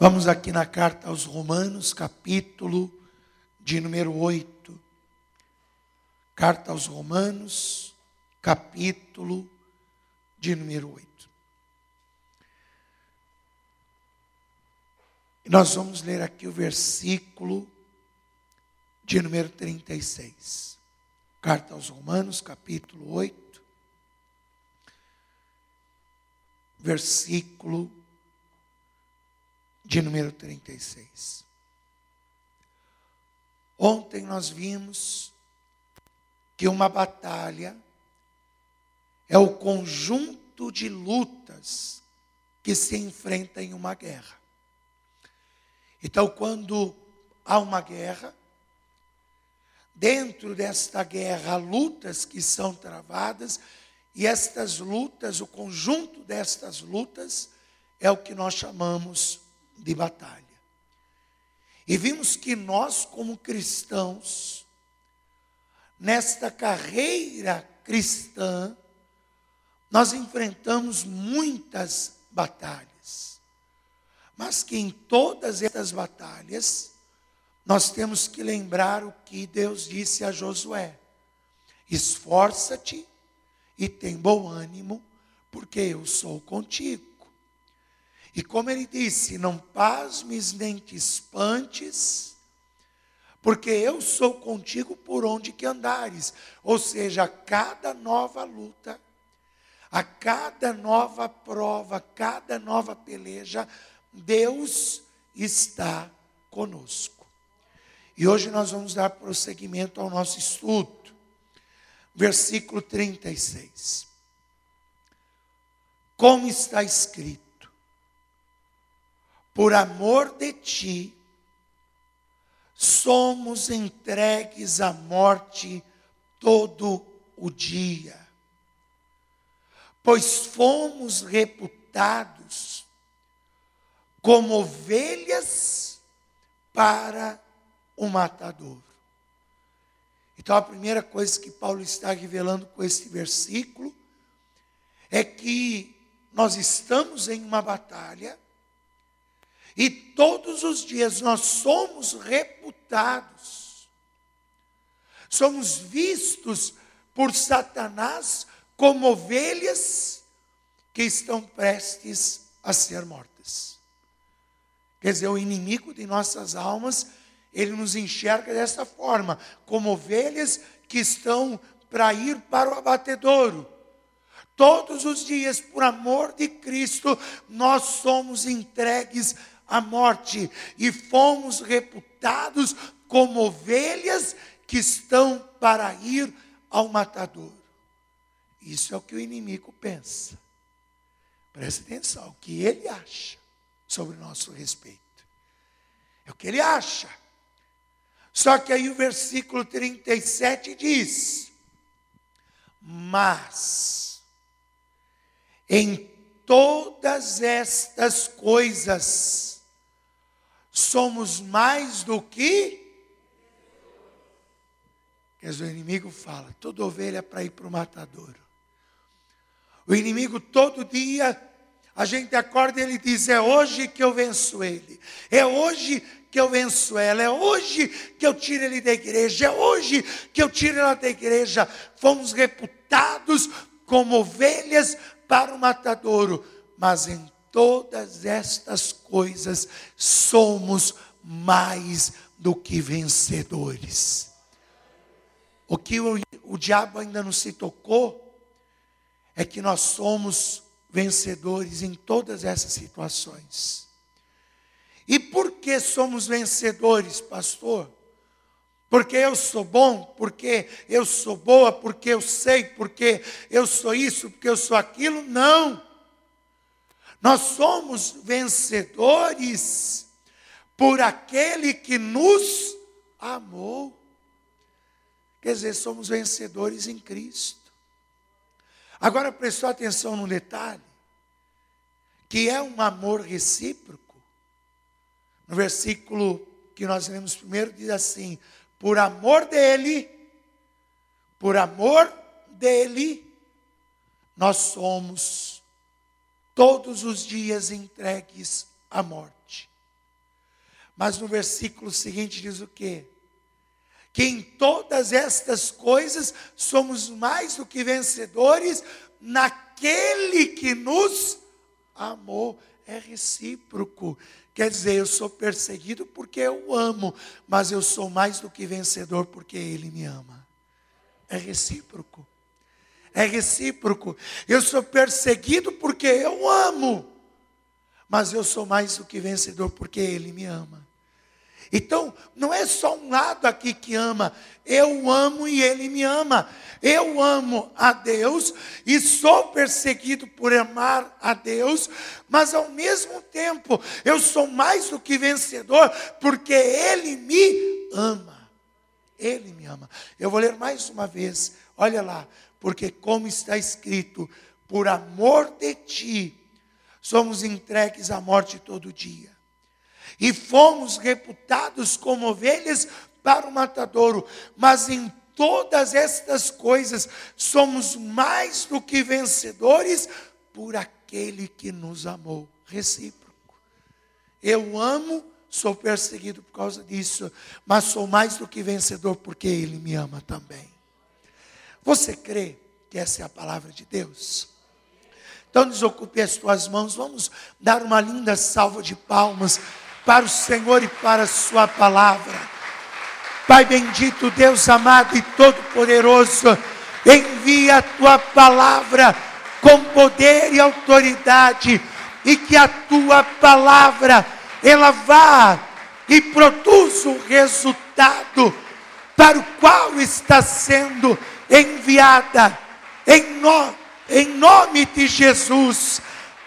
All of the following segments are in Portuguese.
Vamos aqui na carta aos Romanos, capítulo de número 8. Carta aos Romanos, capítulo de número 8. E nós vamos ler aqui o versículo de número 36. Carta aos Romanos, capítulo 8, versículo de número 36. Ontem nós vimos que uma batalha é o conjunto de lutas que se enfrenta em uma guerra. Então, quando há uma guerra, dentro desta guerra há lutas que são travadas, e estas lutas, o conjunto destas lutas, é o que nós chamamos de batalha. E vimos que nós, como cristãos, nesta carreira cristã, nós enfrentamos muitas batalhas. Mas que em todas essas batalhas, nós temos que lembrar o que Deus disse a Josué: esforça-te e tem bom ânimo, porque eu sou contigo. E como ele disse, não pasmes nem te espantes, porque eu sou contigo por onde que andares. Ou seja, a cada nova luta, a cada nova prova, a cada nova peleja, Deus está conosco. E hoje nós vamos dar prosseguimento ao nosso estudo. Versículo 36. Como está escrito: por amor de ti, somos entregues à morte todo o dia, pois fomos reputados como ovelhas para o matador. Então, a primeira coisa que Paulo está revelando com esse versículo é que nós estamos em uma batalha e todos os dias nós somos reputados, somos vistos por Satanás como ovelhas que estão prestes a ser mortas. Quer dizer, o inimigo de nossas almas, ele nos enxerga dessa forma, como ovelhas que estão para ir para o abatedouro. Todos os dias, por amor de Cristo, nós somos entregues a morte e fomos reputados como ovelhas que estão para ir ao matador. Isso é o que o inimigo pensa. Preste atenção, o que ele acha sobre o nosso respeito. É o que ele acha. Só que aí o versículo 37 diz: Mas em todas estas coisas somos mais do que. Dizer, o inimigo fala, toda ovelha é para ir para o matadouro. O inimigo todo dia, a gente acorda e ele diz: é hoje que eu venço ele, é hoje que eu venço ela, é hoje que eu tiro ele da igreja, é hoje que eu tiro ela da igreja. Fomos reputados como ovelhas para o matadouro, mas em todas estas coisas somos mais do que vencedores. O que o, o diabo ainda não se tocou é que nós somos vencedores em todas essas situações. E por que somos vencedores, pastor? Porque eu sou bom, porque eu sou boa, porque eu sei, porque eu sou isso, porque eu sou aquilo? Não. Nós somos vencedores por aquele que nos amou. Quer dizer, somos vencedores em Cristo. Agora prestou atenção no detalhe, que é um amor recíproco. No versículo que nós lemos primeiro, diz assim: por amor dele, por amor dele, nós somos todos os dias entregues à morte. Mas no versículo seguinte diz o quê? Que em todas estas coisas somos mais do que vencedores naquele que nos amou. É recíproco. Quer dizer, eu sou perseguido porque eu amo, mas eu sou mais do que vencedor porque Ele me ama. É recíproco. É recíproco. Eu sou perseguido porque eu amo, mas eu sou mais do que vencedor porque Ele me ama. Então, não é só um lado aqui que ama, eu amo e ele me ama. Eu amo a Deus e sou perseguido por amar a Deus, mas ao mesmo tempo eu sou mais do que vencedor, porque Ele me ama. Ele me ama. Eu vou ler mais uma vez, olha lá, porque como está escrito, por amor de ti, somos entregues à morte todo dia e fomos reputados como ovelhas para o matadouro, mas em todas estas coisas somos mais do que vencedores por aquele que nos amou. Recíproco. Eu amo, sou perseguido por causa disso, mas sou mais do que vencedor porque Ele me ama também. Você crê que essa é a palavra de Deus? Então desocupe as tuas mãos, vamos dar uma linda salva de palmas para o Senhor e para a Sua palavra. Pai bendito, Deus amado e todo-poderoso, envia a Tua palavra com poder e autoridade, e que a Tua palavra, ela vá e produza o resultado para o qual está sendo enviada, em, no, em nome de Jesus,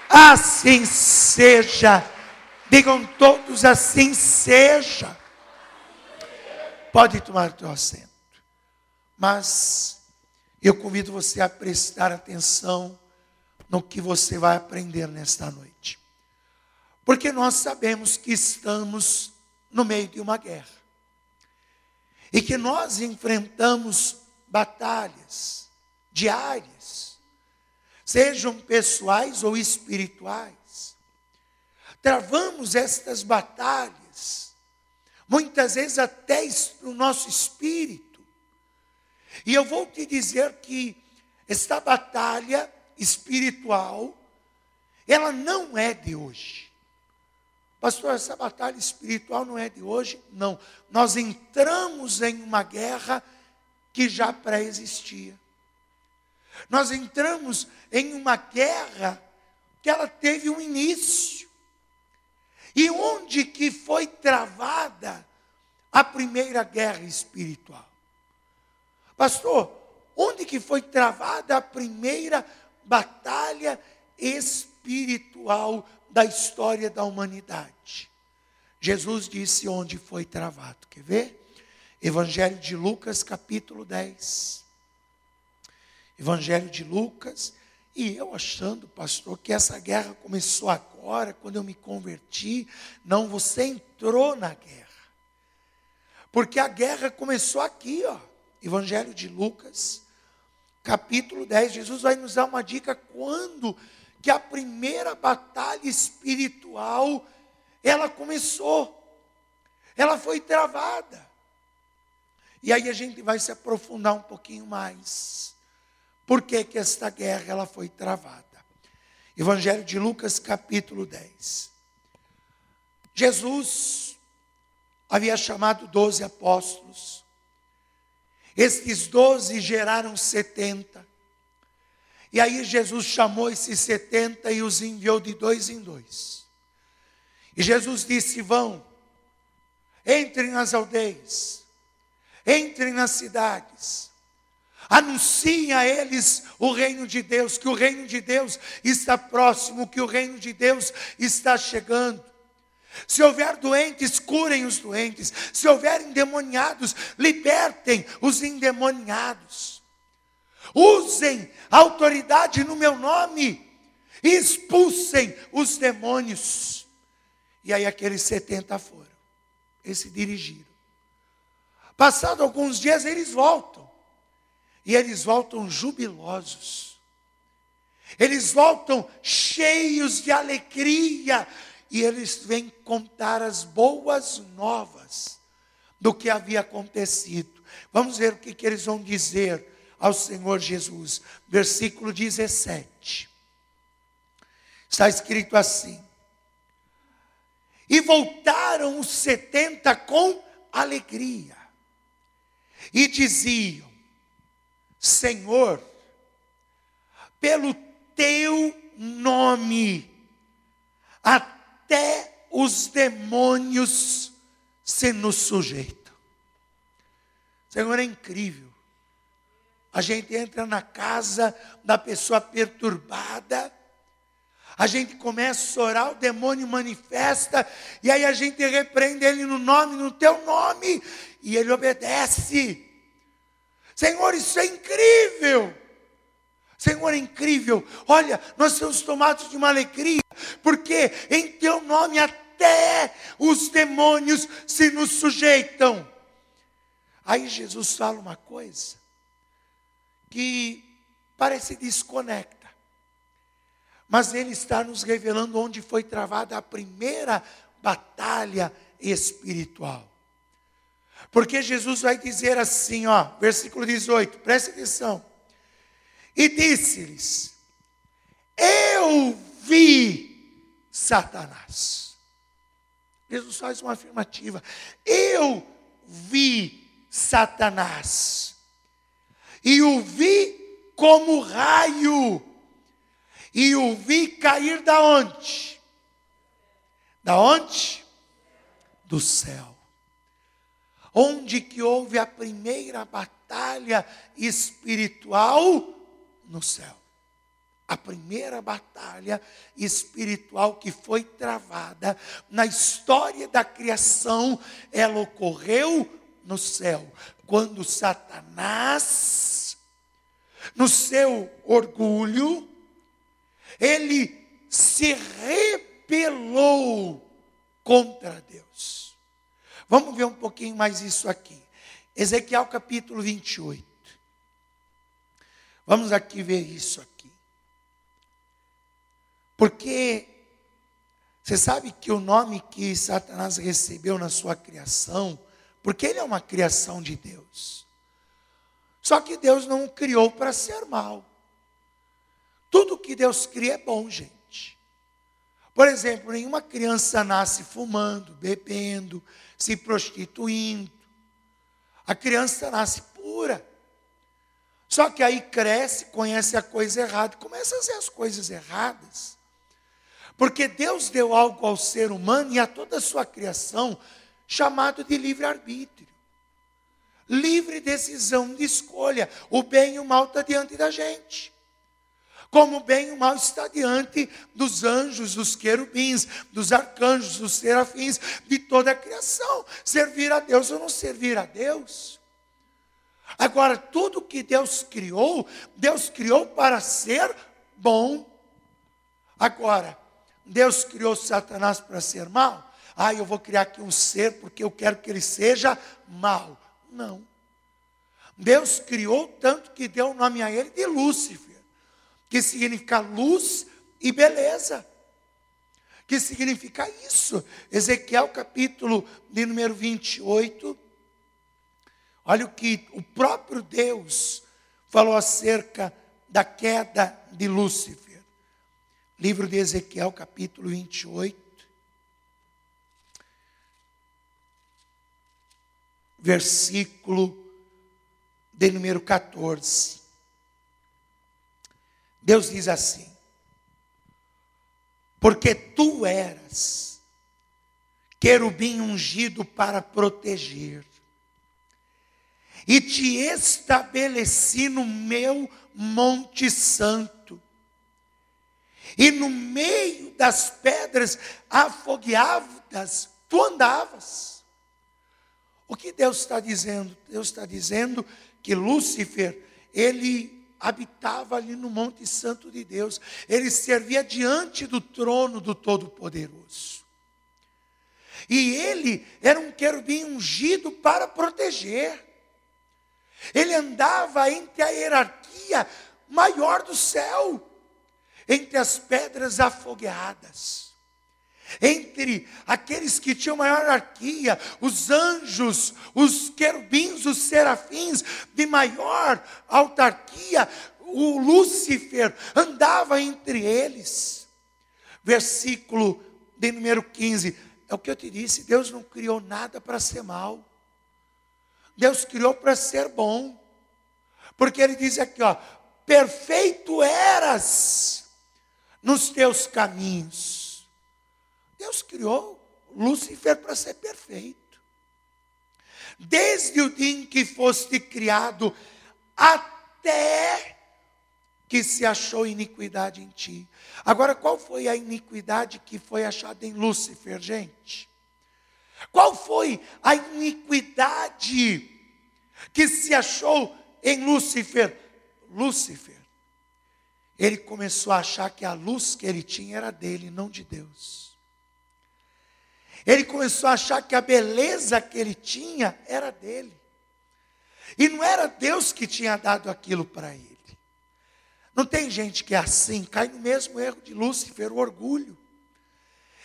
assim seja. Digam todos assim seja. Pode tomar o teu assento. Mas eu convido você a prestar atenção no que você vai aprender nesta noite. Porque nós sabemos que estamos no meio de uma guerra. E que nós enfrentamos batalhas diárias, sejam pessoais ou espirituais travamos estas batalhas, muitas vezes até no nosso espírito. E eu vou te dizer que esta batalha espiritual, ela não é de hoje. Pastor, essa batalha espiritual não é de hoje? Não. Nós entramos em uma guerra que já pré-existia. Nós entramos em uma guerra que ela teve um início. E onde que foi travada a primeira guerra espiritual? Pastor, onde que foi travada a primeira batalha espiritual da história da humanidade? Jesus disse onde foi travado. Quer ver? Evangelho de Lucas, capítulo 10. Evangelho de Lucas, e eu achando, pastor, que essa guerra começou agora, quando eu me converti. Não, você entrou na guerra. Porque a guerra começou aqui, ó. Evangelho de Lucas, capítulo 10. Jesus vai nos dar uma dica quando que a primeira batalha espiritual ela começou. Ela foi travada. E aí a gente vai se aprofundar um pouquinho mais. Por que, que esta guerra ela foi travada? Evangelho de Lucas, capítulo 10. Jesus havia chamado doze apóstolos. Estes doze geraram setenta. E aí Jesus chamou esses setenta e os enviou de dois em dois. E Jesus disse: Vão, entrem nas aldeias, entrem nas cidades, Anunciem a eles o reino de Deus, que o reino de Deus está próximo, que o reino de Deus está chegando. Se houver doentes, curem os doentes. Se houver endemoniados, libertem os endemoniados. Usem a autoridade no meu nome e expulsem os demônios. E aí aqueles 70 foram. Eles se dirigiram. Passado alguns dias, eles voltam. E eles voltam jubilosos. Eles voltam cheios de alegria e eles vêm contar as boas novas do que havia acontecido. Vamos ver o que, que eles vão dizer ao Senhor Jesus. Versículo 17. Está escrito assim: E voltaram os setenta com alegria, e diziam: Senhor, pelo teu nome, até os demônios se nos sujeitam. Senhor, é incrível. A gente entra na casa da pessoa perturbada, a gente começa a orar, o demônio manifesta, e aí a gente repreende ele no nome, no teu nome, e ele obedece. Senhor, isso é incrível. Senhor, é incrível. Olha, nós somos tomados de uma alegria, porque em teu nome até os demônios se nos sujeitam. Aí Jesus fala uma coisa que parece desconecta, mas ele está nos revelando onde foi travada a primeira batalha espiritual. Porque Jesus vai dizer assim, ó, versículo 18, preste atenção. E disse-lhes: Eu vi Satanás. Jesus faz uma afirmativa. Eu vi Satanás. E o vi como raio. E o vi cair da onde? Da onde? Do céu. Onde que houve a primeira batalha espiritual? No céu. A primeira batalha espiritual que foi travada na história da criação, ela ocorreu no céu, quando Satanás, no seu orgulho, ele se rebelou contra Deus. Vamos ver um pouquinho mais isso aqui. Ezequiel capítulo 28. Vamos aqui ver isso aqui. Porque você sabe que o nome que Satanás recebeu na sua criação, porque ele é uma criação de Deus. Só que Deus não o criou para ser mal. Tudo que Deus cria é bom, gente. Por exemplo, nenhuma criança nasce fumando, bebendo, se prostituindo. A criança nasce pura. Só que aí cresce, conhece a coisa errada, começa a fazer as coisas erradas. Porque Deus deu algo ao ser humano e a toda a sua criação chamado de livre-arbítrio. Livre decisão de escolha. O bem e o mal está diante da gente como bem o mal está diante dos anjos, dos querubins, dos arcanjos, dos serafins, de toda a criação. Servir a Deus ou não servir a Deus. Agora, tudo que Deus criou, Deus criou para ser bom. Agora, Deus criou Satanás para ser mal? Ah, eu vou criar aqui um ser porque eu quero que ele seja mal. Não. Deus criou tanto que deu o nome a ele de Lúcifer que significa luz e beleza. Que significa isso? Ezequiel capítulo de número 28. Olha o que o próprio Deus falou acerca da queda de Lúcifer. Livro de Ezequiel, capítulo 28. Versículo de número 14. Deus diz assim: Porque tu eras querubim ungido para proteger, e te estabeleci no meu monte santo, e no meio das pedras afogueadas tu andavas. O que Deus está dizendo? Deus está dizendo que Lúcifer, ele habitava ali no Monte Santo de Deus. Ele servia diante do trono do Todo-Poderoso. E ele era um querubim ungido para proteger. Ele andava entre a hierarquia maior do céu, entre as pedras afogueadas. Entre aqueles que tinham maior hierarquia, os anjos, os querubins, os serafins de maior autarquia, o Lúcifer andava entre eles. Versículo de número 15, é o que eu te disse: Deus não criou nada para ser mal, Deus criou para ser bom, porque Ele diz aqui, ó, perfeito eras nos teus caminhos. Deus criou Lúcifer para ser perfeito. Desde o dia em que foste criado até que se achou iniquidade em ti. Agora, qual foi a iniquidade que foi achada em Lúcifer, gente? Qual foi a iniquidade que se achou em Lúcifer? Lúcifer ele começou a achar que a luz que ele tinha era dele, não de Deus. Ele começou a achar que a beleza que ele tinha era dele. E não era Deus que tinha dado aquilo para ele. Não tem gente que é assim, cai no mesmo erro de Lúcifer, o orgulho.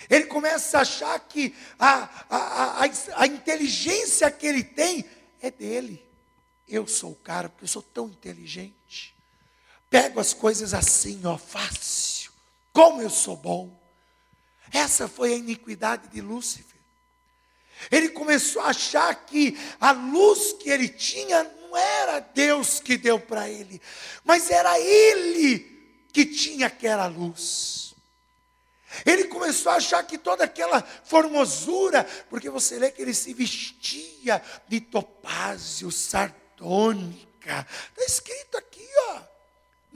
Ele começa a achar que a, a, a, a inteligência que ele tem é dele. Eu sou o cara, porque eu sou tão inteligente pego as coisas assim, ó, fácil. Como eu sou bom. Essa foi a iniquidade de Lúcifer. Ele começou a achar que a luz que ele tinha não era Deus que deu para ele, mas era ele que tinha aquela luz. Ele começou a achar que toda aquela formosura, porque você lê que ele se vestia de topázio, sardônica, está escrito aqui, ó.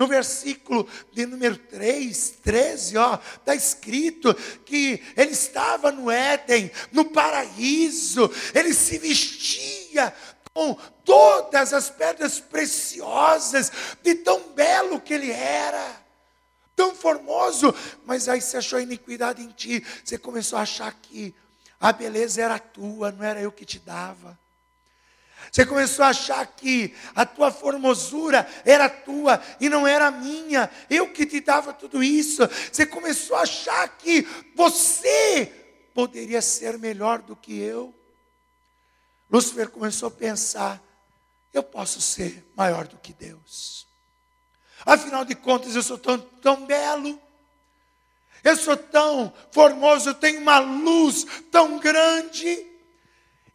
No versículo de número 3, 13, ó, está escrito que ele estava no Éden, no paraíso, ele se vestia com todas as pedras preciosas, de tão belo que ele era, tão formoso, mas aí você achou iniquidade em ti, você começou a achar que a beleza era tua, não era eu que te dava. Você começou a achar que a tua formosura era tua e não era minha. Eu que te dava tudo isso. Você começou a achar que você poderia ser melhor do que eu. Lúcifer começou a pensar: eu posso ser maior do que Deus. Afinal de contas, eu sou tão, tão belo. Eu sou tão formoso, eu tenho uma luz tão grande.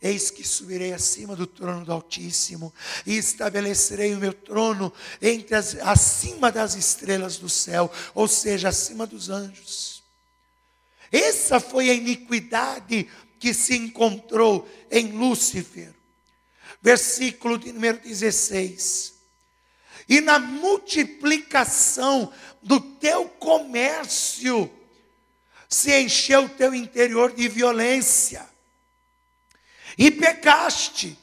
Eis que subirei acima do trono do Altíssimo e estabelecerei o meu trono entre as, acima das estrelas do céu, ou seja, acima dos anjos. Essa foi a iniquidade que se encontrou em Lúcifer. Versículo de número 16. E na multiplicação do teu comércio se encheu o teu interior de violência e pecaste.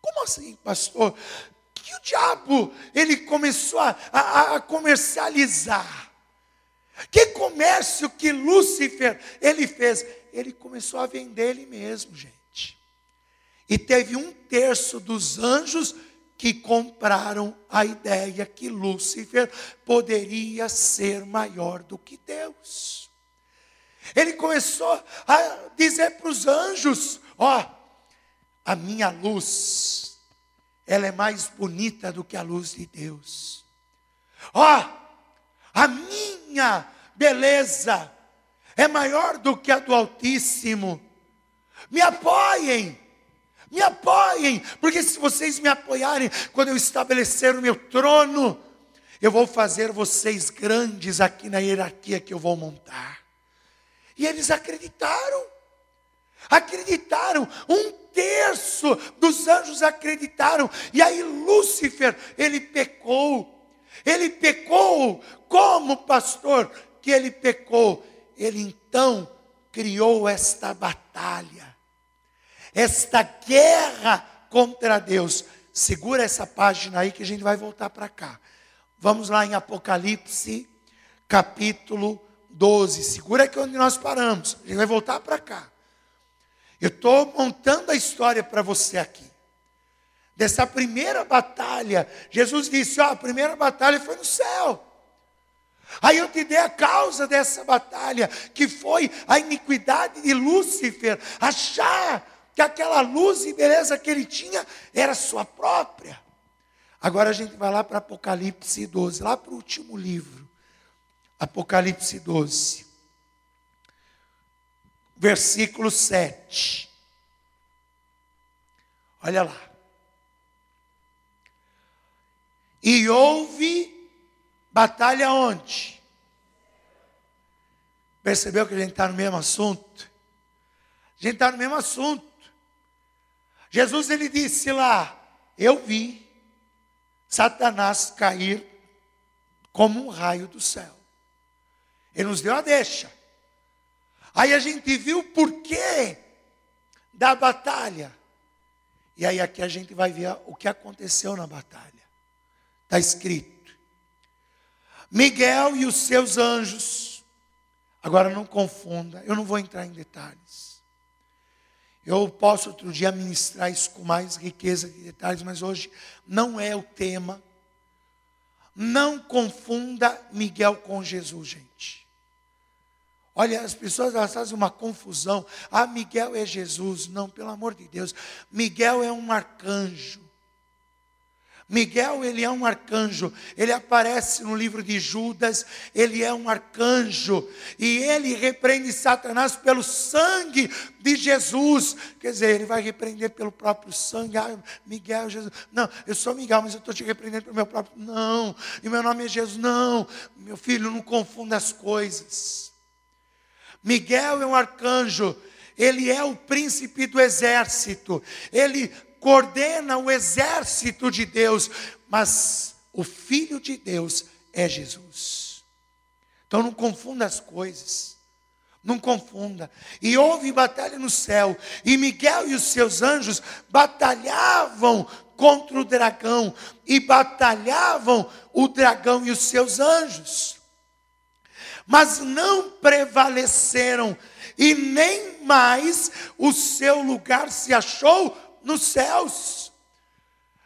Como assim, pastor? Que o diabo ele começou a, a, a comercializar. Que comércio que Lúcifer ele fez? Ele começou a vender ele mesmo, gente. E teve um terço dos anjos que compraram a ideia que Lúcifer poderia ser maior do que Deus. Ele começou a dizer para os anjos: ó, a minha luz, ela é mais bonita do que a luz de Deus. Ó, oh, a minha beleza é maior do que a do Altíssimo. Me apoiem, me apoiem, porque se vocês me apoiarem, quando eu estabelecer o meu trono, eu vou fazer vocês grandes aqui na hierarquia que eu vou montar. E eles acreditaram, acreditaram. Um terço dos anjos acreditaram. E aí Lúcifer, ele pecou. Ele pecou como pastor que ele pecou. Ele então criou esta batalha. Esta guerra contra Deus. Segura essa página aí que a gente vai voltar para cá. Vamos lá em Apocalipse, capítulo 12. Segura aqui onde nós paramos. A gente vai voltar para cá. Eu estou montando a história para você aqui. Dessa primeira batalha, Jesus disse: ó, a primeira batalha foi no céu. Aí eu te dei a causa dessa batalha, que foi a iniquidade de Lúcifer, achar que aquela luz e beleza que ele tinha era sua própria. Agora a gente vai lá para Apocalipse 12, lá para o último livro. Apocalipse 12, versículo 7. Olha lá. E houve batalha onde? Percebeu que a gente está no mesmo assunto? A gente está no mesmo assunto. Jesus ele disse lá: Eu vi Satanás cair como um raio do céu. Ele nos deu a deixa. Aí a gente viu o porquê da batalha. E aí aqui a gente vai ver o que aconteceu na batalha. Está escrito: Miguel e os seus anjos. Agora não confunda, eu não vou entrar em detalhes. Eu posso outro dia ministrar isso com mais riqueza de detalhes, mas hoje não é o tema. Não confunda Miguel com Jesus, gente. Olha, as pessoas elas fazem uma confusão. Ah, Miguel é Jesus. Não, pelo amor de Deus. Miguel é um arcanjo. Miguel, ele é um arcanjo, ele aparece no livro de Judas, ele é um arcanjo, e ele repreende Satanás pelo sangue de Jesus. Quer dizer, ele vai repreender pelo próprio sangue. Ah, Miguel, Jesus. Não, eu sou Miguel, mas eu estou te repreendendo pelo meu próprio. Não, e meu nome é Jesus. Não, meu filho, não confunda as coisas. Miguel é um arcanjo, ele é o príncipe do exército, ele coordena o exército de Deus, mas o Filho de Deus é Jesus. Então não confunda as coisas. Não confunda. E houve batalha no céu, e Miguel e os seus anjos batalhavam contra o dragão, e batalhavam o dragão e os seus anjos. Mas não prevaleceram, e nem mais o seu lugar se achou nos céus.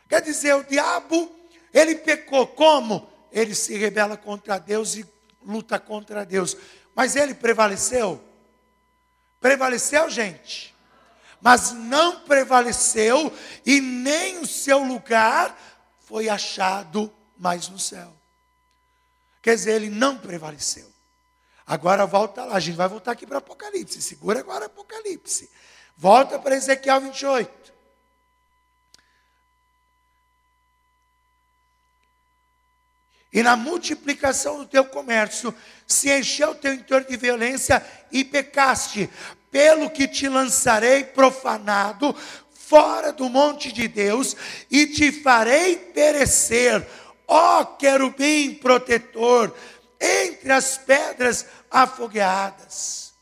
Quer dizer, o diabo, ele pecou como? Ele se rebela contra Deus e luta contra Deus. Mas ele prevaleceu? Prevaleceu, gente? Mas não prevaleceu e nem o seu lugar foi achado mais no céu. Quer dizer, ele não prevaleceu. Agora volta lá, a gente vai voltar aqui para Apocalipse. Segura agora Apocalipse. Volta para Ezequiel 28. e na multiplicação do teu comércio se encheu o teu interior de violência e pecaste, pelo que te lançarei profanado fora do monte de Deus e te farei perecer, ó querubim protetor, entre as pedras afogueadas.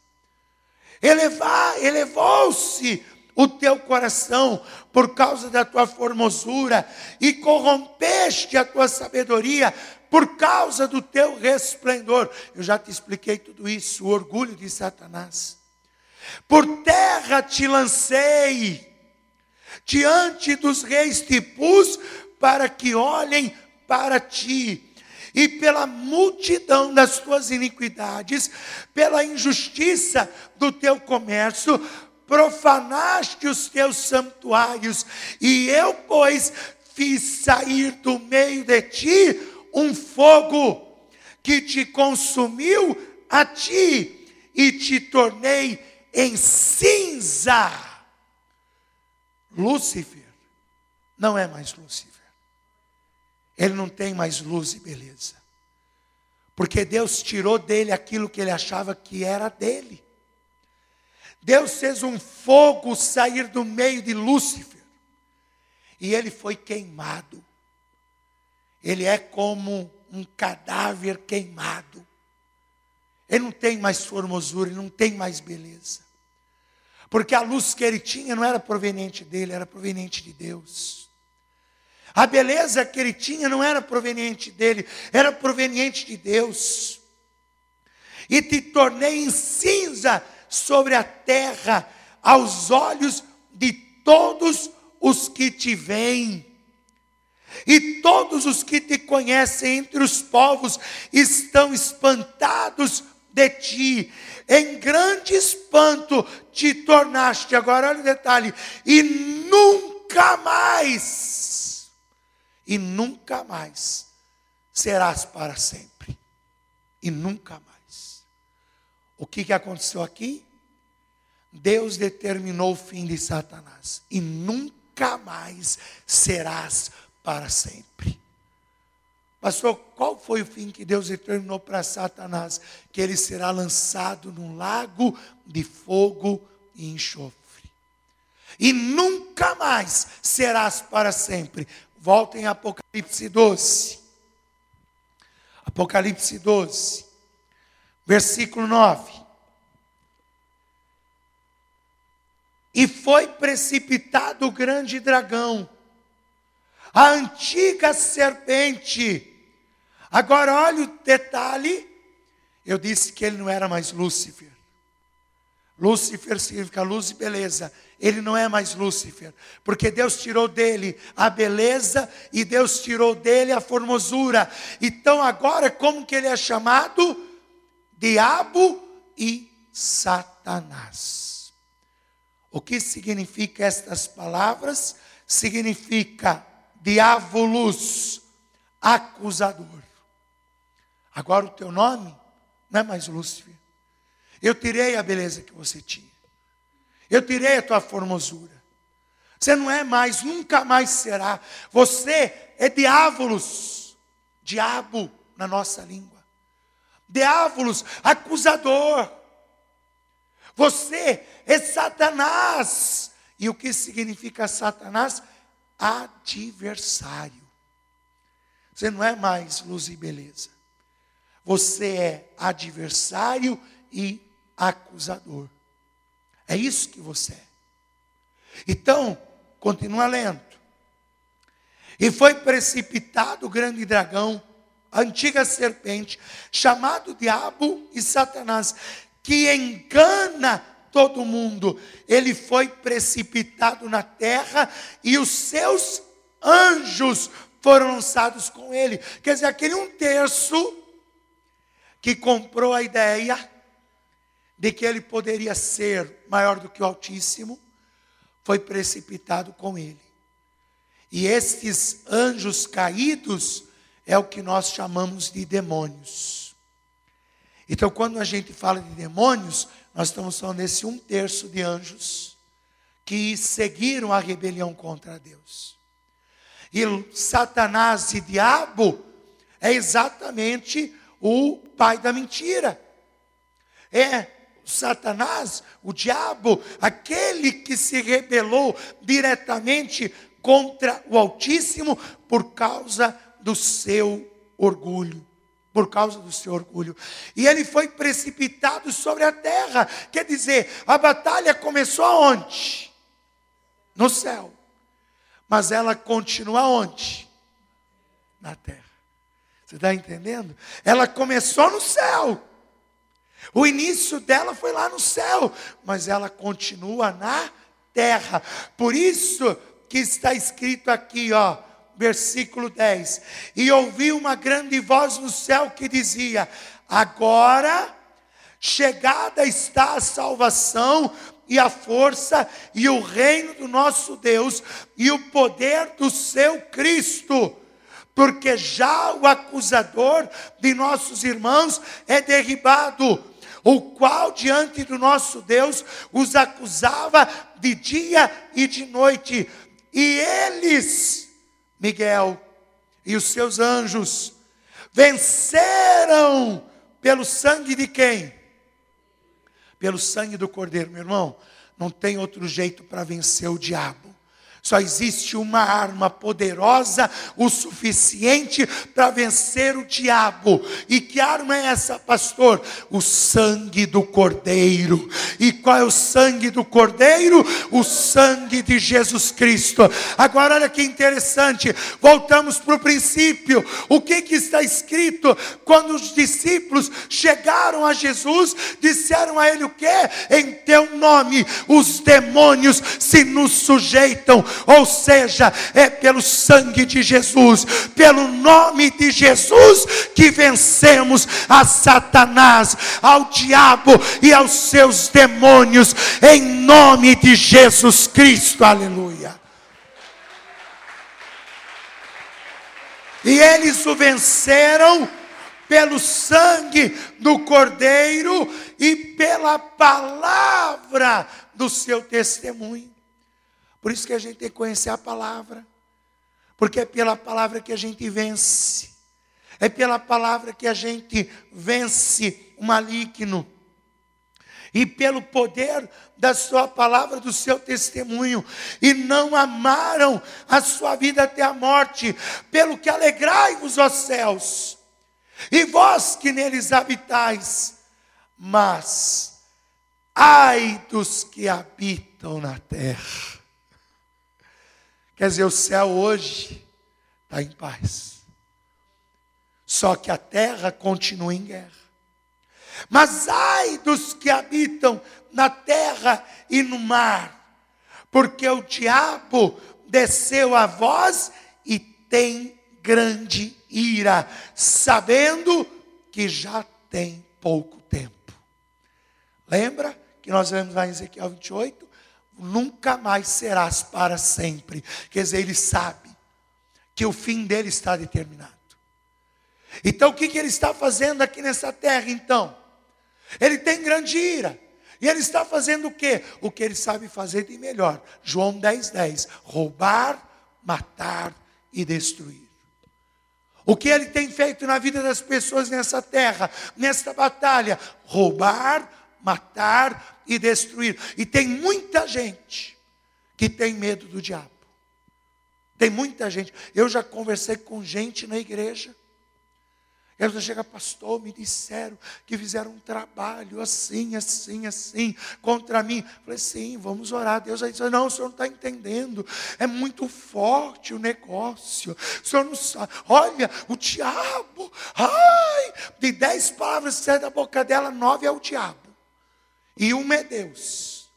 Elevou-se o teu coração por causa da tua formosura e corrompeste a tua sabedoria por causa do teu resplendor. Eu já te expliquei tudo isso, o orgulho de Satanás. Por terra te lancei, diante dos reis te pus, para que olhem para ti. E pela multidão das tuas iniquidades, pela injustiça do teu comércio, profanaste os teus santuários, e eu, pois, fiz sair do meio de ti um fogo que te consumiu a ti e te tornei em cinza. Lúcifer não é mais Lúcifer. Ele não tem mais luz e beleza. Porque Deus tirou dele aquilo que ele achava que era dele. Deus fez um fogo sair do meio de Lúcifer. E ele foi queimado ele é como um cadáver queimado. Ele não tem mais formosura, ele não tem mais beleza. Porque a luz que ele tinha não era proveniente dele, era proveniente de Deus. A beleza que ele tinha não era proveniente dele, era proveniente de Deus. E te tornei em cinza sobre a terra, aos olhos de todos os que te veem. E todos os que te conhecem entre os povos estão espantados de ti. Em grande espanto te tornaste. Agora olha o detalhe. E nunca mais, e nunca mais serás para sempre. E nunca mais. O que, que aconteceu aqui? Deus determinou o fim de Satanás. E nunca mais serás para sempre. Pastor, qual foi o fim que Deus determinou para Satanás? Que ele será lançado num lago de fogo e enxofre. E nunca mais serás para sempre. Volta em Apocalipse 12. Apocalipse 12, versículo 9. E foi precipitado o grande dragão a antiga serpente. Agora olha o detalhe. Eu disse que ele não era mais Lúcifer. Lúcifer significa luz e beleza. Ele não é mais Lúcifer, porque Deus tirou dele a beleza e Deus tirou dele a formosura. Então agora como que ele é chamado? Diabo e Satanás. O que significa estas palavras? Significa diabolos, acusador. Agora o teu nome não é mais Lúcifer. Eu tirei a beleza que você tinha. Eu tirei a tua formosura. Você não é mais, nunca mais será. Você é diabolos, diabo na nossa língua. Diabolos, acusador. Você é Satanás. E o que significa Satanás? adversário. Você não é mais luz e beleza. Você é adversário e acusador. É isso que você é. Então, continua lendo. E foi precipitado o grande dragão, a antiga serpente, chamado Diabo e Satanás, que engana todo mundo. Ele foi precipitado na terra e os seus anjos foram lançados com ele. Quer dizer, aquele um terço que comprou a ideia de que ele poderia ser maior do que o Altíssimo, foi precipitado com ele. E estes anjos caídos é o que nós chamamos de demônios. Então, quando a gente fala de demônios, nós estamos falando desse um terço de anjos que seguiram a rebelião contra Deus. E Satanás e diabo é exatamente o pai da mentira. É Satanás, o diabo, aquele que se rebelou diretamente contra o Altíssimo por causa do seu orgulho por causa do seu orgulho. E ele foi precipitado sobre a terra. Quer dizer, a batalha começou aonde? No céu. Mas ela continua onde? Na terra. Você está entendendo? Ela começou no céu. O início dela foi lá no céu, mas ela continua na terra. Por isso que está escrito aqui, ó, versículo 10. E ouvi uma grande voz no céu que dizia: Agora chegada está a salvação e a força e o reino do nosso Deus e o poder do seu Cristo. Porque já o acusador de nossos irmãos é derribado, o qual diante do nosso Deus os acusava de dia e de noite, e eles Miguel e os seus anjos venceram pelo sangue de quem? Pelo sangue do Cordeiro, meu irmão. Não tem outro jeito para vencer o diabo. Só existe uma arma poderosa o suficiente para vencer o diabo. E que arma é essa, pastor? O sangue do Cordeiro. E qual é o sangue do Cordeiro? O sangue de Jesus Cristo. Agora, olha que interessante. Voltamos para o princípio. O que, que está escrito? Quando os discípulos chegaram a Jesus, disseram a ele o que? Em teu nome, os demônios se nos sujeitam ou seja, é pelo sangue de Jesus, pelo nome de Jesus, que vencemos a Satanás, ao diabo e aos seus demônios, em nome de Jesus Cristo, aleluia. E eles o venceram pelo sangue do Cordeiro e pela palavra do seu testemunho. Por isso que a gente tem que conhecer a palavra, porque é pela palavra que a gente vence, é pela palavra que a gente vence o maligno. E pelo poder da sua palavra, do seu testemunho, e não amaram a sua vida até a morte, pelo que alegrai-vos, ó céus, e vós que neles habitais, mas ai dos que habitam na terra. Quer dizer, o céu hoje está em paz, só que a terra continua em guerra. Mas ai dos que habitam na terra e no mar, porque o diabo desceu a vós e tem grande ira, sabendo que já tem pouco tempo. Lembra que nós vemos lá em Ezequiel 28? Nunca mais serás para sempre. Quer dizer, ele sabe que o fim dele está determinado. Então, o que, que ele está fazendo aqui nessa terra, então? Ele tem grande ira. E ele está fazendo o quê? O que ele sabe fazer de melhor. João 10, 10. Roubar, matar e destruir. O que ele tem feito na vida das pessoas nessa terra, nesta batalha? Roubar, matar e destruir. E tem muita gente que tem medo do diabo. Tem muita gente. Eu já conversei com gente na igreja ela chega, pastor, me disseram que fizeram um trabalho assim, assim, assim, contra mim. Eu falei, sim, vamos orar. Deus aí disse, não, o senhor não está entendendo. É muito forte o negócio. O senhor não sabe. Olha, o diabo, ai, de dez palavras que saem da boca dela, nove é o diabo. E uma é Deus.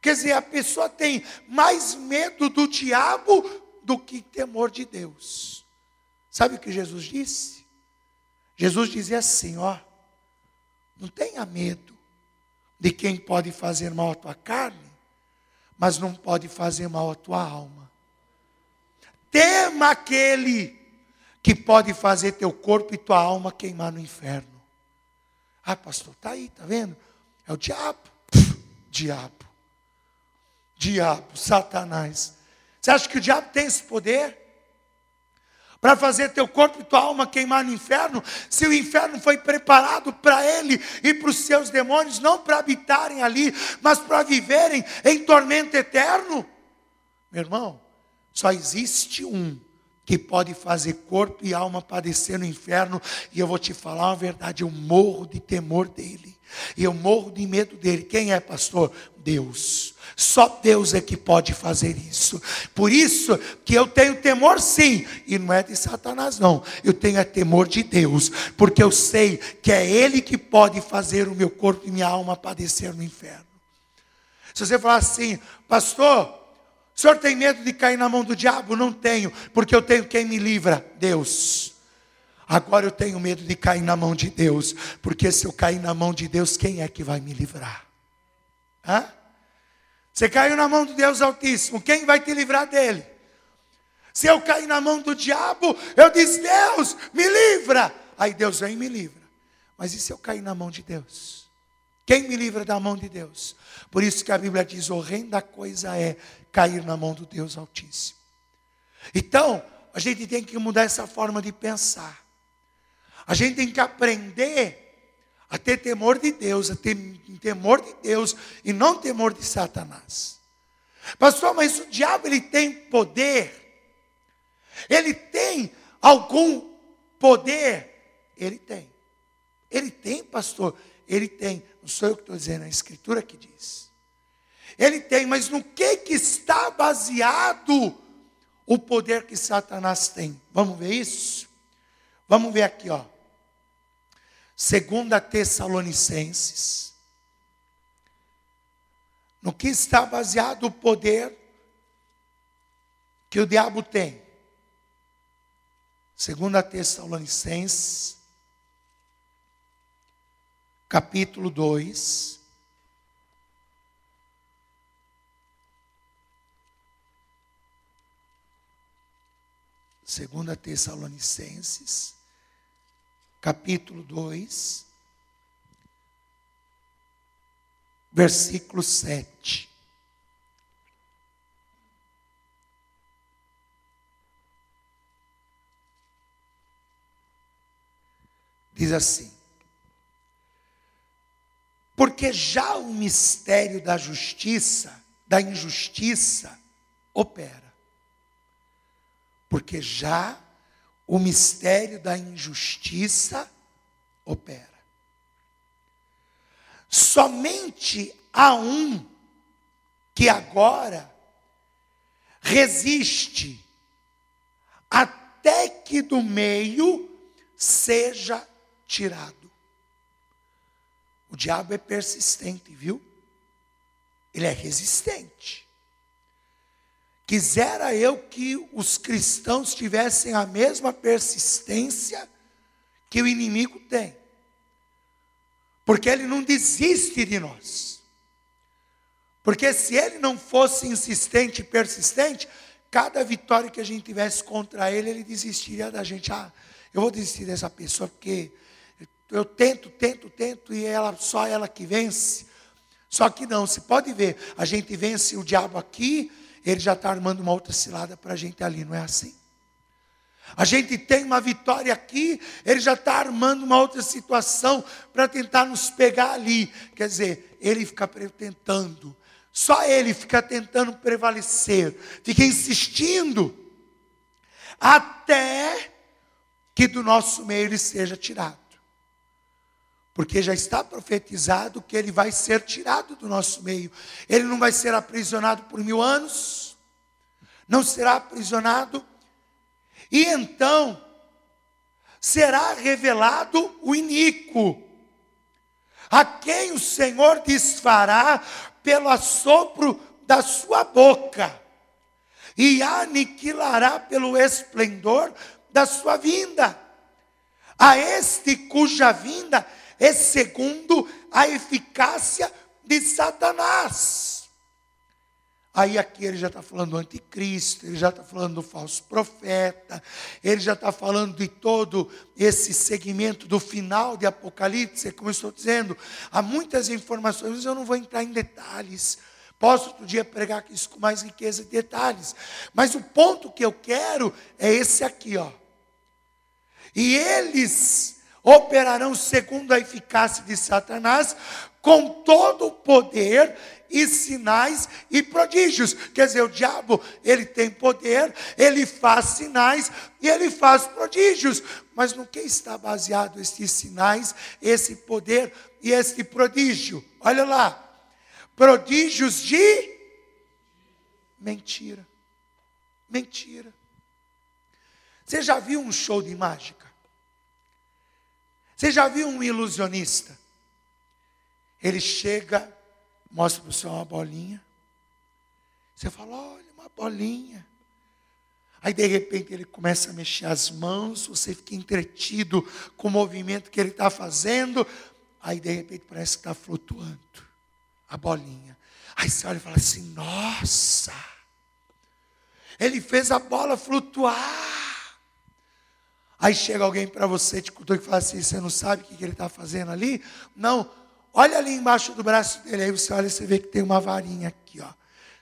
Quer dizer, a pessoa tem mais medo do diabo do que temor de Deus. Sabe o que Jesus disse? Jesus dizia assim: ó, não tenha medo de quem pode fazer mal à tua carne, mas não pode fazer mal à tua alma. Tema aquele que pode fazer teu corpo e tua alma queimar no inferno. Ah, pastor, tá aí, tá vendo? É o diabo. Diabo. Diabo, Satanás. Você acha que o diabo tem esse poder? para fazer teu corpo e tua alma queimar no inferno, se o inferno foi preparado para ele e para os seus demônios, não para habitarem ali, mas para viverem em tormento eterno? Meu irmão, só existe um que pode fazer corpo e alma padecer no inferno, e eu vou te falar uma verdade, eu morro de temor dele, e eu morro de medo dele. Quem é, pastor? Deus. Só Deus é que pode fazer isso. Por isso que eu tenho temor sim, e não é de Satanás não. Eu tenho é temor de Deus, porque eu sei que é ele que pode fazer o meu corpo e minha alma padecer no inferno. Se você falar assim, pastor, o senhor tem medo de cair na mão do diabo? Não tenho, porque eu tenho quem me livra, Deus. Agora eu tenho medo de cair na mão de Deus, porque se eu cair na mão de Deus, quem é que vai me livrar? Hã? Você caiu na mão do Deus Altíssimo, quem vai te livrar dele? Se eu cair na mão do diabo, eu disse: Deus, me livra. Aí Deus vem e me livra. Mas e se eu cair na mão de Deus? Quem me livra da mão de Deus? Por isso que a Bíblia diz: horrenda coisa é cair na mão do Deus Altíssimo. Então, a gente tem que mudar essa forma de pensar. A gente tem que aprender a ter temor de Deus, a ter temor de Deus e não temor de Satanás. Pastor, mas o diabo ele tem poder? Ele tem algum poder? Ele tem. Ele tem, pastor? Ele tem. Não sou eu que estou dizendo, é a Escritura que diz. Ele tem, mas no que, que está baseado o poder que Satanás tem? Vamos ver isso? Vamos ver aqui, ó. Segunda que o diabo tem. Segunda Tessalonicenses, capítulo 2, Segunda Tessalonicenses, capítulo 2, versículo 7. Diz assim: Porque já o mistério da justiça, da injustiça, opera porque já o mistério da injustiça opera. Somente há um que agora resiste até que do meio seja tirado. O diabo é persistente, viu? Ele é resistente. Quisera eu que os cristãos tivessem a mesma persistência que o inimigo tem. Porque ele não desiste de nós. Porque se ele não fosse insistente e persistente, cada vitória que a gente tivesse contra ele, ele desistiria da gente. Ah, eu vou desistir dessa pessoa porque eu tento, tento, tento e ela só ela que vence. Só que não, se pode ver, a gente vence o diabo aqui, ele já está armando uma outra cilada para a gente ali, não é assim? A gente tem uma vitória aqui, ele já está armando uma outra situação para tentar nos pegar ali. Quer dizer, ele fica tentando, só ele fica tentando prevalecer, fica insistindo, até que do nosso meio ele seja tirado. Porque já está profetizado que ele vai ser tirado do nosso meio. Ele não vai ser aprisionado por mil anos, não será aprisionado, e então será revelado o iníquo, a quem o Senhor desfará pelo assopro da sua boca, e aniquilará pelo esplendor da sua vinda. A este cuja vinda é segundo a eficácia de Satanás. Aí aqui ele já está falando do anticristo, ele já está falando do falso profeta, ele já está falando de todo esse segmento do final de Apocalipse, como eu estou dizendo, há muitas informações, mas eu não vou entrar em detalhes. Posso outro dia pregar isso com mais riqueza de detalhes. Mas o ponto que eu quero é esse aqui, ó. E eles operarão segundo a eficácia de Satanás, com todo o poder e sinais e prodígios. Quer dizer, o diabo, ele tem poder, ele faz sinais e ele faz prodígios. Mas no que está baseado esses sinais, esse poder e esse prodígio? Olha lá. Prodígios de mentira. Mentira. Você já viu um show de mágica? Você já viu um ilusionista? Ele chega, mostra para o senhor uma bolinha. Você fala, olha, uma bolinha. Aí de repente ele começa a mexer as mãos, você fica entretido com o movimento que ele está fazendo. Aí de repente parece que está flutuando a bolinha. Aí você olha e fala assim: nossa, ele fez a bola flutuar. Aí chega alguém para você, te e fala assim: você não sabe o que, ele está fazendo ali? Não, olha ali embaixo do braço dele. Aí você olha e você vê que tem uma varinha aqui, ó,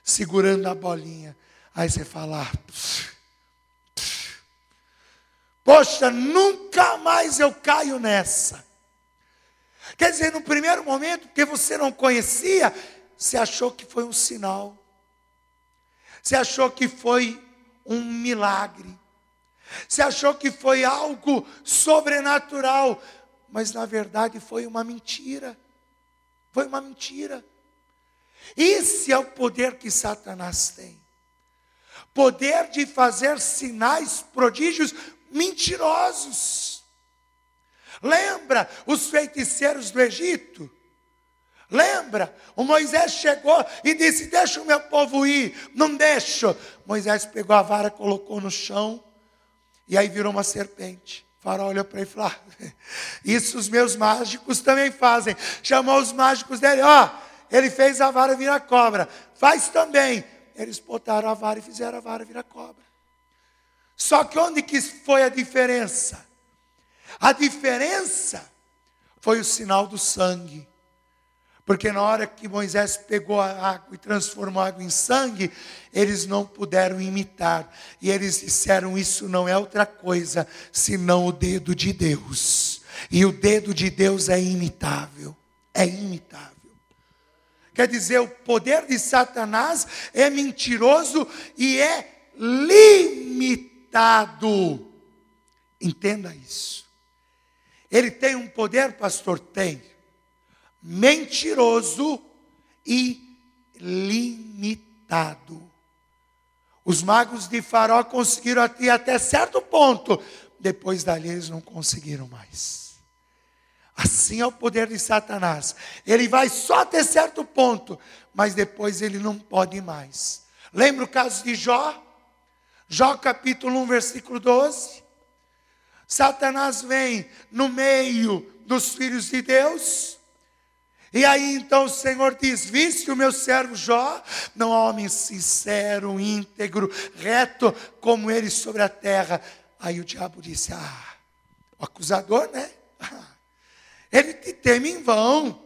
segurando a bolinha. Aí você fala: ah, Poxa, nunca mais eu caio nessa. Quer dizer, no primeiro momento, porque você não conhecia, você achou que foi um sinal. Você achou que foi um milagre. Você achou que foi algo sobrenatural, mas na verdade foi uma mentira. Foi uma mentira. Esse é o poder que Satanás tem. Poder de fazer sinais, prodígios mentirosos. Lembra os feiticeiros do Egito? Lembra? O Moisés chegou e disse: Deixa o meu povo ir. Não deixo. Moisés pegou a vara, colocou no chão e aí virou uma serpente. O faraó olhou para ele e falou: ah, Isso os meus mágicos também fazem. Chamou os mágicos dele: Ó, ele fez a vara virar cobra. Faz também. Eles botaram a vara e fizeram a vara virar cobra. Só que onde que foi a diferença? A diferença foi o sinal do sangue. Porque na hora que Moisés pegou a água e transformou a água em sangue, eles não puderam imitar. E eles disseram: Isso não é outra coisa senão o dedo de Deus. E o dedo de Deus é imitável. É imitável. Quer dizer, o poder de Satanás é mentiroso e é limitado. Entenda isso. Ele tem um poder, pastor? Tem mentiroso e limitado. Os magos de Faraó conseguiram ir até certo ponto, depois dali eles não conseguiram mais. Assim é o poder de Satanás. Ele vai só até certo ponto, mas depois ele não pode mais. Lembra o caso de Jó? Jó capítulo 1, versículo 12. Satanás vem no meio dos filhos de Deus e aí então o Senhor diz: Viste o meu servo Jó, não há homem sincero, íntegro, reto como ele sobre a terra. Aí o diabo disse: Ah, o acusador, né? ele te teme em vão.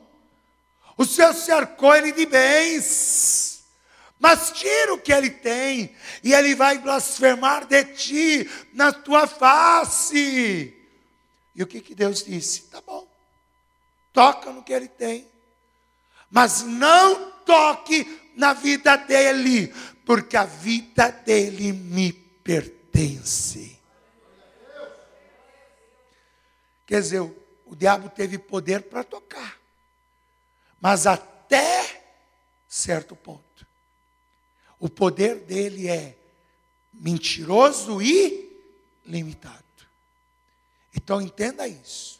O Senhor cercou ele de bens, mas tira o que ele tem, e ele vai blasfemar de ti na tua face. E o que, que Deus disse? Tá bom, toca no que ele tem mas não toque na vida dele, porque a vida dele me pertence. Quer dizer, o, diabo teve poder para tocar, mas até certo ponto. O poder dele é mentiroso e limitado. Então entenda isso.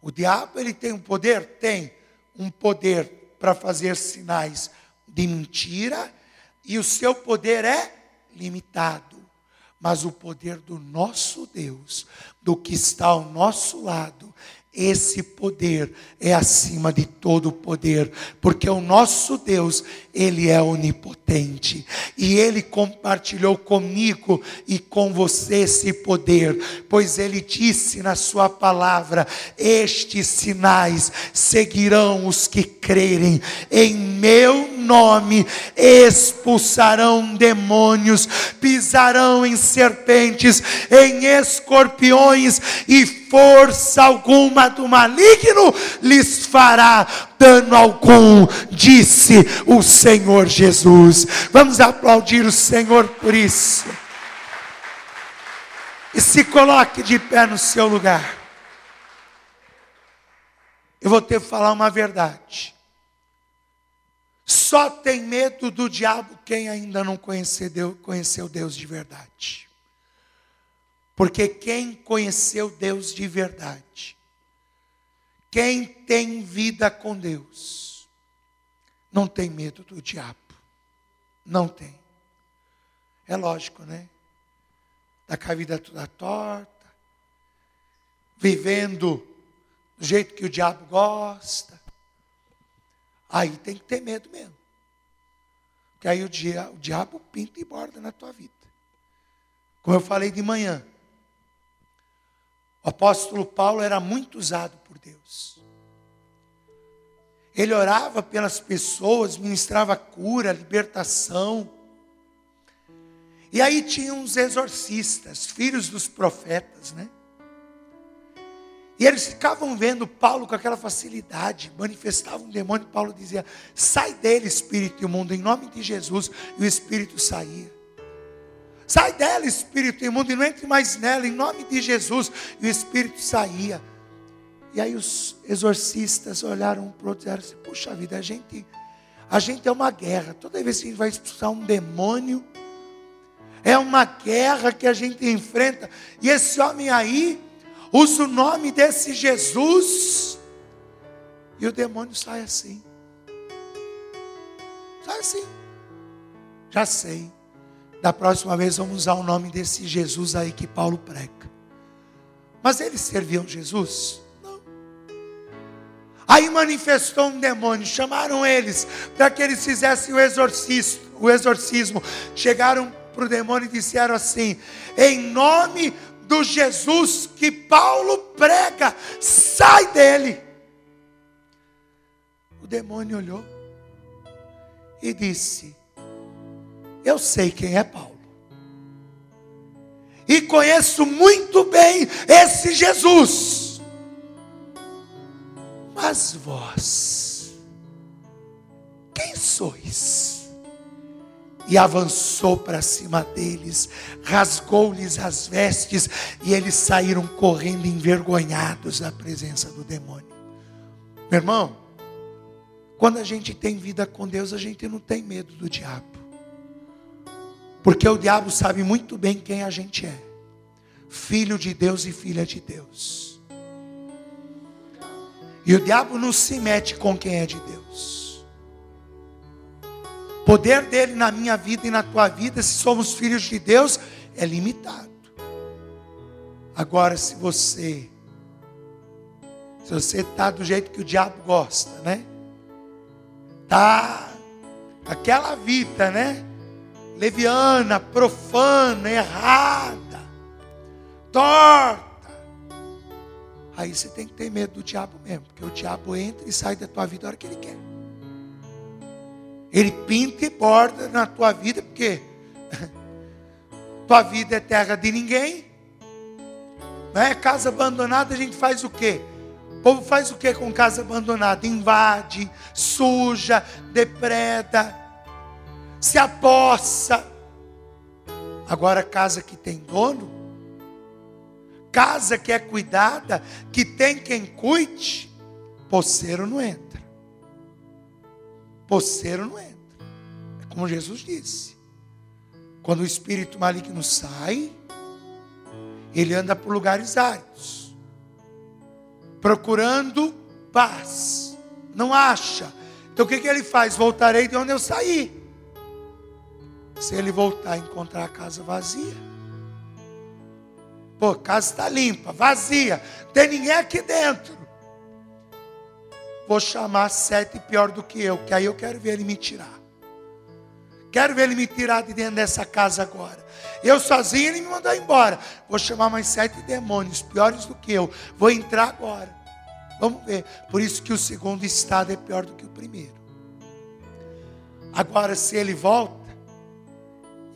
O diabo ele tem um poder? Tem um poder para fazer sinais de mentira, e o seu poder é limitado. Mas o poder do nosso Deus, do que está ao nosso lado, esse poder é acima de todo poder, porque o nosso Deus, ele é onipotente, e ele compartilhou comigo e com você esse poder, pois ele disse na sua palavra: estes sinais seguirão os que crerem, em meu nome expulsarão demônios, pisarão em serpentes, em escorpiões e força alguma do maligno lhes fará dano algum, disse o Senhor Jesus. Vamos aplaudir o Senhor por isso. E se coloque de pé no seu lugar. Eu vou ter que falar uma verdade. Só tem medo do diabo quem ainda não conheceu Deus, conheceu Deus de verdade. Porque quem conheceu Deus de verdade, quem tem vida com Deus, não tem medo do diabo. Não tem. É lógico, né? Está com a vida toda torta, vivendo do jeito que o diabo gosta. Aí tem que ter medo mesmo. Porque aí o, dia, o diabo pinta e borda na tua vida. Como eu falei de manhã, o apóstolo Paulo era muito usado por Deus. Ele orava pelas pessoas, ministrava cura, libertação. E aí tinha uns exorcistas, filhos dos profetas, né? E eles ficavam vendo Paulo com aquela facilidade, manifestavam um demônio. Paulo dizia: Sai dele, espírito imundo, em nome de Jesus. E o espírito saía. Sai dela, espírito imundo, e não entre mais nela, em nome de Jesus. E o espírito saía. E aí os exorcistas olharam para o outro e disseram assim: Puxa vida, a gente, a gente é uma guerra. Toda vez que a gente vai expulsar um demônio, é uma guerra que a gente enfrenta. E esse homem aí usa o nome desse Jesus. E o demônio sai assim. Sai assim. Já sei. Da próxima vez vamos usar o nome desse Jesus aí que Paulo prega. Mas eles serviam Jesus? Não. Aí manifestou um demônio, chamaram eles para que eles fizessem o exorcismo, o exorcismo. Chegaram para o demônio e disseram assim: em nome do Jesus que Paulo prega, sai dele. O demônio olhou e disse: Eu sei quem é Paulo. E conheço muito bem esse Jesus. Mas vós, quem sois? e avançou para cima deles, rasgou-lhes as vestes e eles saíram correndo envergonhados da presença do demônio. Meu irmão, quando a gente tem vida com Deus, a gente não tem medo do diabo. Porque o diabo sabe muito bem quem a gente é. Filho de Deus e filha de Deus. E o diabo não se mete com quem é de Deus. O poder dele na minha vida e na tua vida, se somos filhos de Deus, é limitado. Agora, se você, se você está do jeito que o diabo gosta, né? Tá aquela vida, né? Leviana, profana, errada, torta. Aí você tem que ter medo do diabo mesmo, porque o diabo entra e sai da tua vida a hora que ele quer. Ele pinta e borda na tua vida, porque tua vida é terra de ninguém. Não é casa abandonada, a gente faz o quê? O povo faz o que com casa abandonada? Invade, suja, depreda, se apossa. Agora, casa que tem dono, casa que é cuidada, que tem quem cuide, poceiro não entra. Poceiro não entra. É como Jesus disse. Quando o espírito maligno sai, ele anda por lugares áridos procurando paz. Não acha. Então o que, que ele faz? Voltarei de onde eu saí. Se ele voltar e encontrar a casa vazia. Pô, a casa está limpa, vazia. Tem ninguém aqui dentro. Vou chamar sete pior do que eu, que aí eu quero ver ele me tirar. Quero ver ele me tirar de dentro dessa casa agora. Eu sozinho ele me mandou embora. Vou chamar mais sete demônios, piores do que eu. Vou entrar agora. Vamos ver. Por isso que o segundo estado é pior do que o primeiro. Agora, se ele volta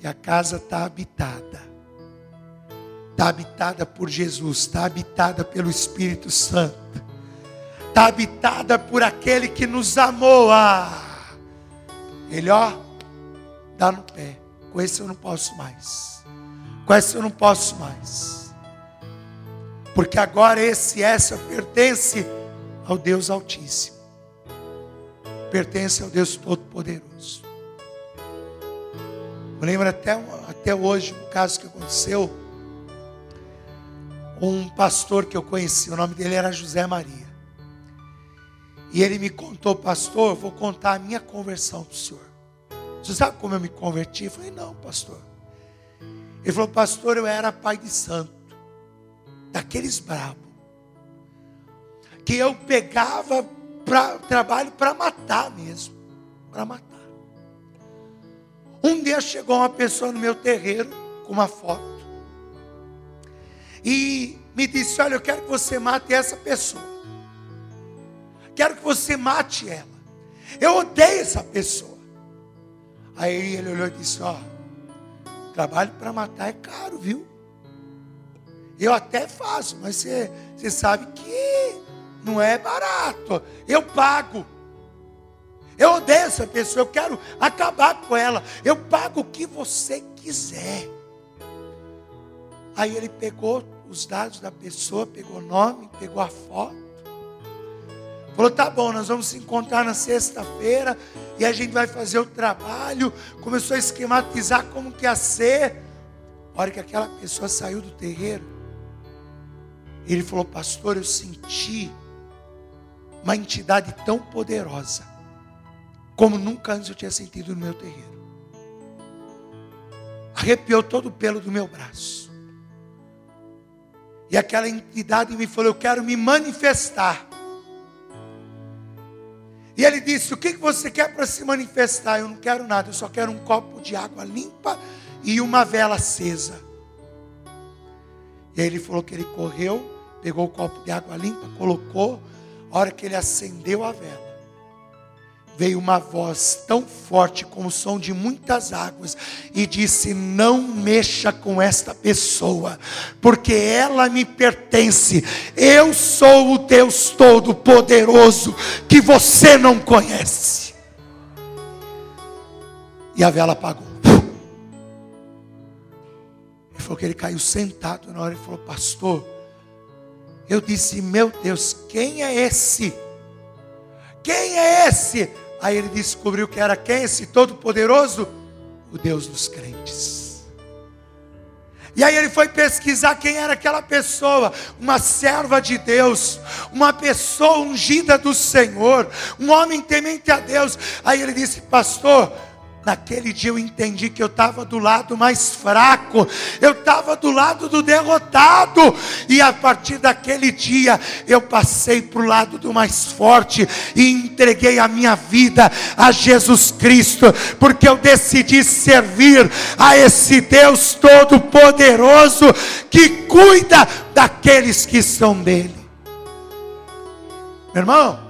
e a casa está habitada, está habitada por Jesus, está habitada pelo Espírito Santo, está habitada por aquele que nos amou. Ah, ele ó dá no pé. Com esse eu não posso mais. Com esse eu não posso mais. Porque agora esse essa pertence ao Deus Altíssimo. Pertence ao Deus Todo-Poderoso. Eu lembro até, até hoje um caso que aconteceu. Um pastor que eu conheci, o nome dele era José Maria. E ele me contou, pastor, vou contar a minha conversão para o senhor. Você sabe como eu me converti? Eu falei, não, pastor. Ele falou, pastor, eu era pai de santo, daqueles bravos, que eu pegava para trabalho para matar mesmo, para matar. Um dia chegou uma pessoa no meu terreiro com uma foto e me disse: Olha, eu quero que você mate essa pessoa. Quero que você mate ela. Eu odeio essa pessoa. Aí ele olhou e disse: Ó, trabalho para matar é caro, viu? Eu até faço, mas você, você sabe que não é barato. Eu pago. Eu odeio essa pessoa, eu quero acabar com ela. Eu pago o que você quiser. Aí ele pegou os dados da pessoa, pegou o nome, pegou a foto. Falou: tá bom, nós vamos se encontrar na sexta-feira e a gente vai fazer o trabalho. Começou a esquematizar como que ia ser. A hora que aquela pessoa saiu do terreiro, ele falou: Pastor, eu senti uma entidade tão poderosa, como nunca antes eu tinha sentido no meu terreiro. Arrepiou todo o pelo do meu braço. E aquela entidade me falou: Eu quero me manifestar. E ele disse: O que você quer para se manifestar? Eu não quero nada, eu só quero um copo de água limpa e uma vela acesa. E aí ele falou que ele correu, pegou o copo de água limpa, colocou. A hora que ele acendeu a vela, veio uma voz tão forte como o som de muitas águas e disse: Não mexa com esta pessoa, porque ela me pertence. Eu sou o Deus Todo-Poderoso que você não conhece. E a vela apagou. Ele falou que ele caiu sentado na hora e falou: Pastor, eu disse: Meu Deus, quem é esse? Quem é esse? Aí ele descobriu que era quem esse todo-poderoso? O Deus dos crentes. E aí ele foi pesquisar quem era aquela pessoa, uma serva de Deus, uma pessoa ungida do Senhor, um homem temente a Deus. Aí ele disse: Pastor, Naquele dia eu entendi que eu estava do lado mais fraco, eu estava do lado do derrotado, e a partir daquele dia eu passei para o lado do mais forte e entreguei a minha vida a Jesus Cristo, porque eu decidi servir a esse Deus Todo-Poderoso que cuida daqueles que são dele. Meu irmão,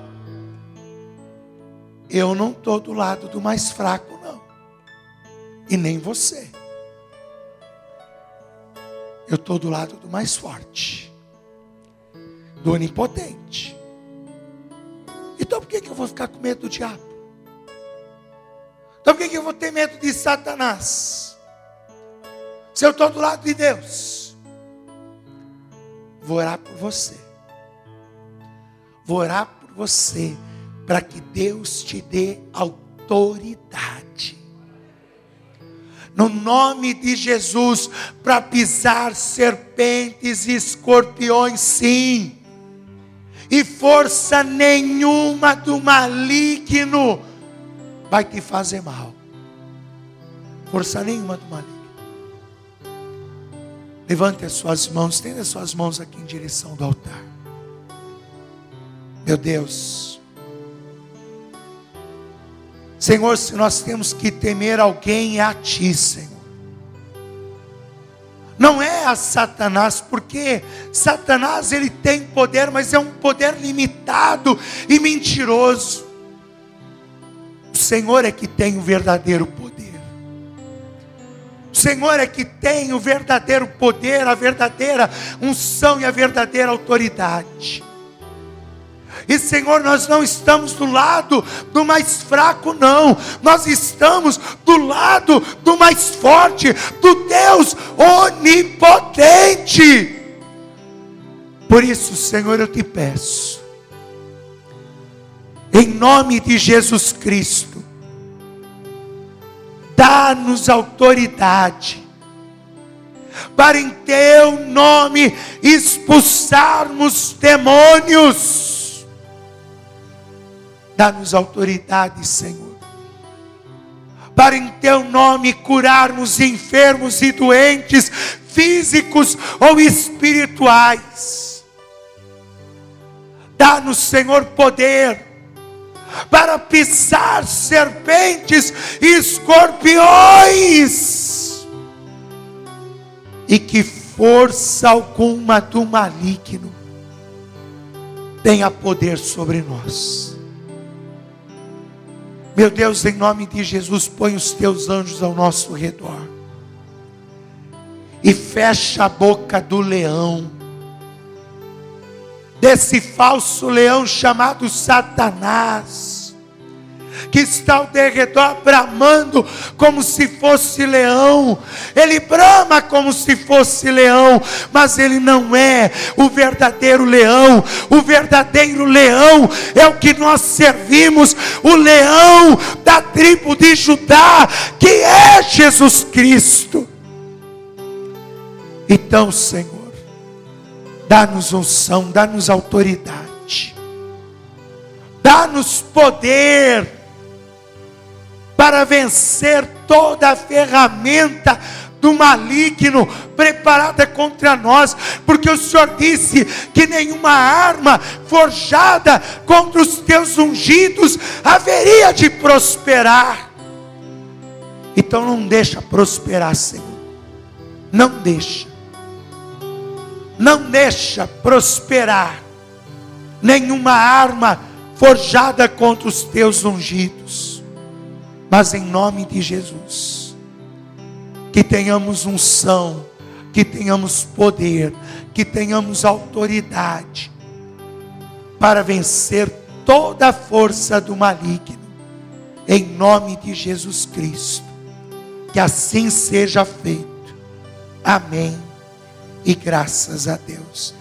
eu não estou do lado do mais fraco e nem você. Eu estou do lado do mais forte, do onipotente. Então por que, que eu vou ficar com medo do diabo? Então por que, que eu vou ter medo de Satanás? Se eu estou do lado de Deus, vou orar por você. Vou orar por você, para que Deus te dê autoridade no nome de Jesus, para pisar serpentes e escorpiões, sim, e força nenhuma do maligno vai te fazer mal. Força nenhuma do maligno. Levante as suas mãos, tenha as suas mãos aqui em direção do altar. Meu Deus, Senhor, se nós temos que temer alguém, é a Ti, Senhor. Não é a Satanás, porque Satanás ele tem poder, mas é um poder limitado e mentiroso. O Senhor é que tem o verdadeiro poder. O Senhor é que tem o verdadeiro poder, a verdadeira unção e a verdadeira autoridade. E Senhor, nós não estamos do lado do mais fraco, não. Nós estamos do lado do mais forte, do Deus onipotente. Por isso, Senhor, eu te peço, em nome de Jesus Cristo, dá-nos autoridade para em teu nome expulsarmos demônios Dá-nos autoridade, Senhor, para em teu nome curarmos enfermos e doentes, físicos ou espirituais. Dá-nos, Senhor, poder para pisar serpentes e escorpiões, e que força alguma do maligno tenha poder sobre nós. Meu Deus, em nome de Jesus, põe os teus anjos ao nosso redor. E fecha a boca do leão. Desse falso leão chamado Satanás que está ao derredor bramando como se fosse leão. Ele brama como se fosse leão, mas ele não é o verdadeiro leão. O verdadeiro leão é o que nós servimos, o leão da tribo de Judá, que é Jesus Cristo. Então, Senhor, dá-nos unção, dá-nos autoridade dá-nos poder para vencer toda a ferramenta do maligno preparada contra nós, porque o Senhor disse que nenhuma arma forjada contra os teus ungidos haveria de prosperar. Então não deixa prosperar, Senhor. Não deixa. Não deixa prosperar nenhuma arma forjada contra os teus ungidos. Mas em nome de Jesus, que tenhamos unção, que tenhamos poder, que tenhamos autoridade para vencer toda a força do maligno, em nome de Jesus Cristo. Que assim seja feito. Amém. E graças a Deus.